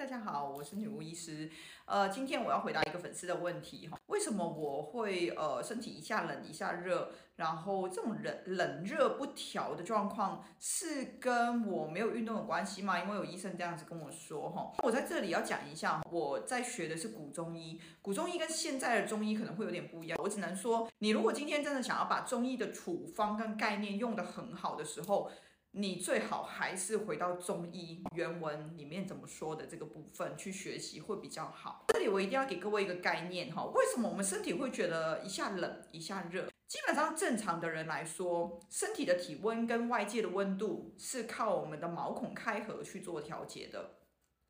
大家好，我是女巫医师。呃，今天我要回答一个粉丝的问题哈，为什么我会呃身体一下冷一下热，然后这种冷冷热不调的状况是跟我没有运动有关系吗？因为有医生这样子跟我说哈。我在这里要讲一下，我在学的是古中医，古中医跟现在的中医可能会有点不一样。我只能说，你如果今天真的想要把中医的处方跟概念用得很好的时候，你最好还是回到中医原文里面怎么说的这个部分去学习会比较好。这里我一定要给各位一个概念哈，为什么我们身体会觉得一下冷一下热？基本上正常的人来说，身体的体温跟外界的温度是靠我们的毛孔开合去做调节的。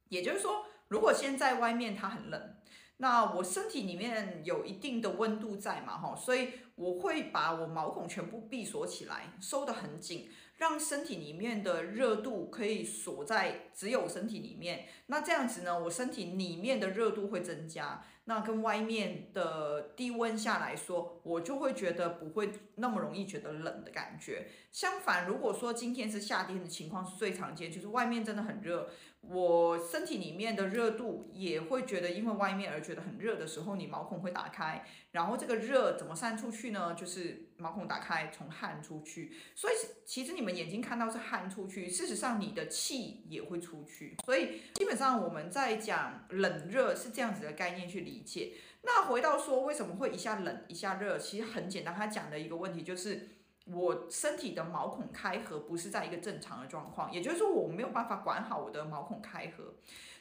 也就是说，如果现在外面它很冷，那我身体里面有一定的温度在嘛哈，所以我会把我毛孔全部闭锁起来，收得很紧。让身体里面的热度可以锁在只有身体里面，那这样子呢，我身体里面的热度会增加，那跟外面的低温下来说，我就会觉得不会那么容易觉得冷的感觉。相反，如果说今天是夏天的情况是最常见，就是外面真的很热，我身体里面的热度也会觉得因为外面而觉得很热的时候，你毛孔会打开，然后这个热怎么散出去呢？就是毛孔打开，从汗出去。所以其实你们。眼睛看到是汗出去，事实上你的气也会出去，所以基本上我们在讲冷热是这样子的概念去理一切。那回到说为什么会一下冷一下热，其实很简单，他讲的一个问题就是我身体的毛孔开合不是在一个正常的状况，也就是说我没有办法管好我的毛孔开合。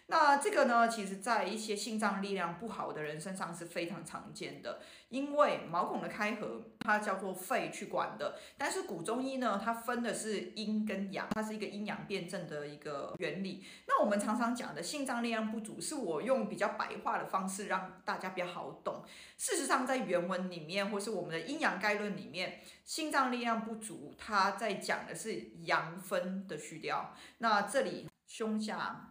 那这个呢，其实在一些心脏力量不好的人身上是非常常见的，因为毛孔的开合它叫做肺去管的，但是古中医呢，它分的是阴跟阳，它是一个阴阳辩证的一个原理。那我们常常讲的心脏力量不足，是我用比较白话的方式让大家比较好懂。事实上，在原文里面或是我们的阴阳概论里面，心脏力量不足，它在讲的是阳分的虚掉。那这里胸下。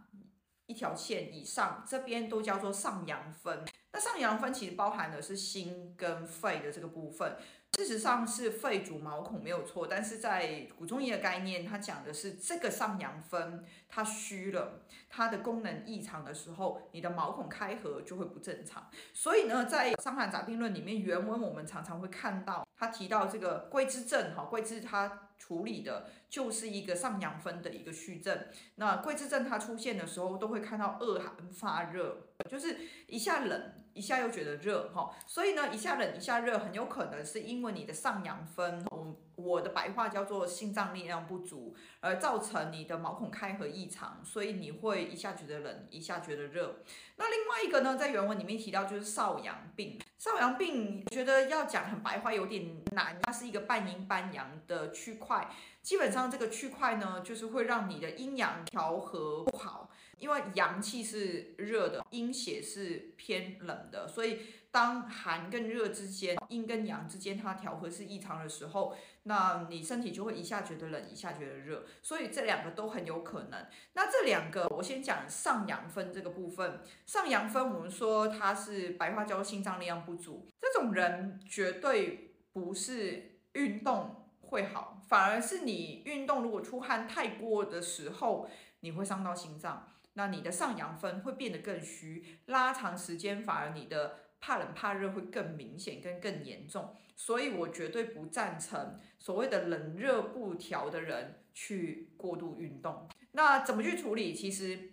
一条线以上，这边都叫做上阳分。那上扬分其实包含的是心跟肺的这个部分。事实上是肺主毛孔没有错，但是在古中医的概念，它讲的是这个上阳分它虚了，它的功能异常的时候，你的毛孔开合就会不正常。所以呢，在《伤寒杂病论》里面原文我们常常会看到，他提到这个桂枝症，哈，桂枝它处理的就是一个上阳分的一个虚症。那桂枝症它出现的时候，都会看到恶寒发热。就是一下冷，一下又觉得热哈，所以呢，一下冷一下热，很有可能是因为你的上阳分，我我的白话叫做心脏力量不足，而造成你的毛孔开合异常，所以你会一下觉得冷，一下觉得热。那另外一个呢，在原文里面提到就是少阳病，少阳病觉得要讲很白话有点难，它是一个半阴半阳的区块。基本上这个区块呢，就是会让你的阴阳调和不好，因为阳气是热的，阴血是偏冷的，所以当寒跟热之间，阴跟阳之间它调和是异常的时候，那你身体就会一下觉得冷，一下觉得热，所以这两个都很有可能。那这两个我先讲上阳分这个部分，上阳分我们说它是白话叫心脏力量不足，这种人绝对不是运动。会好，反而是你运动如果出汗太过的时候，你会伤到心脏，那你的上阳分会变得更虚，拉长时间反而你的怕冷怕热会更明显跟更严重，所以我绝对不赞成所谓的冷热不调的人去过度运动。那怎么去处理？其实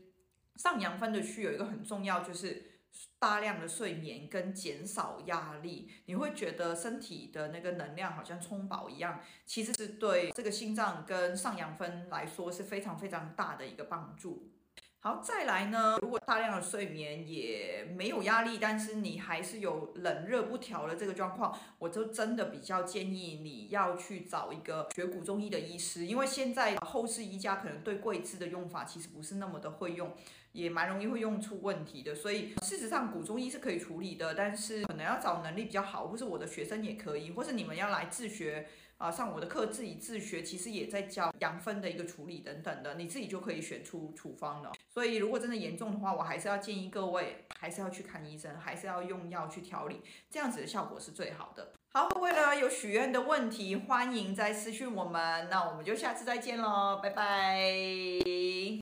上阳分的区有一个很重要就是。大量的睡眠跟减少压力，你会觉得身体的那个能量好像充饱一样，其实是对这个心脏跟上阳分来说是非常非常大的一个帮助。好，再来呢，如果大量的睡眠也没有压力，但是你还是有冷热不调的这个状况，我就真的比较建议你要去找一个学古中医的医师，因为现在后世医家可能对桂枝的用法其实不是那么的会用，也蛮容易会用出问题的，所以事实上古中医是可以处理的，但是可能要找能力比较好，或是我的学生也可以，或是你们要来自学。啊，上我的课自己自学，其实也在教养分的一个处理等等的，你自己就可以选出处方了。所以如果真的严重的话，我还是要建议各位，还是要去看医生，还是要用药去调理，这样子的效果是最好的。好，各位呢有许愿的问题，欢迎再私讯我们，那我们就下次再见喽，拜拜。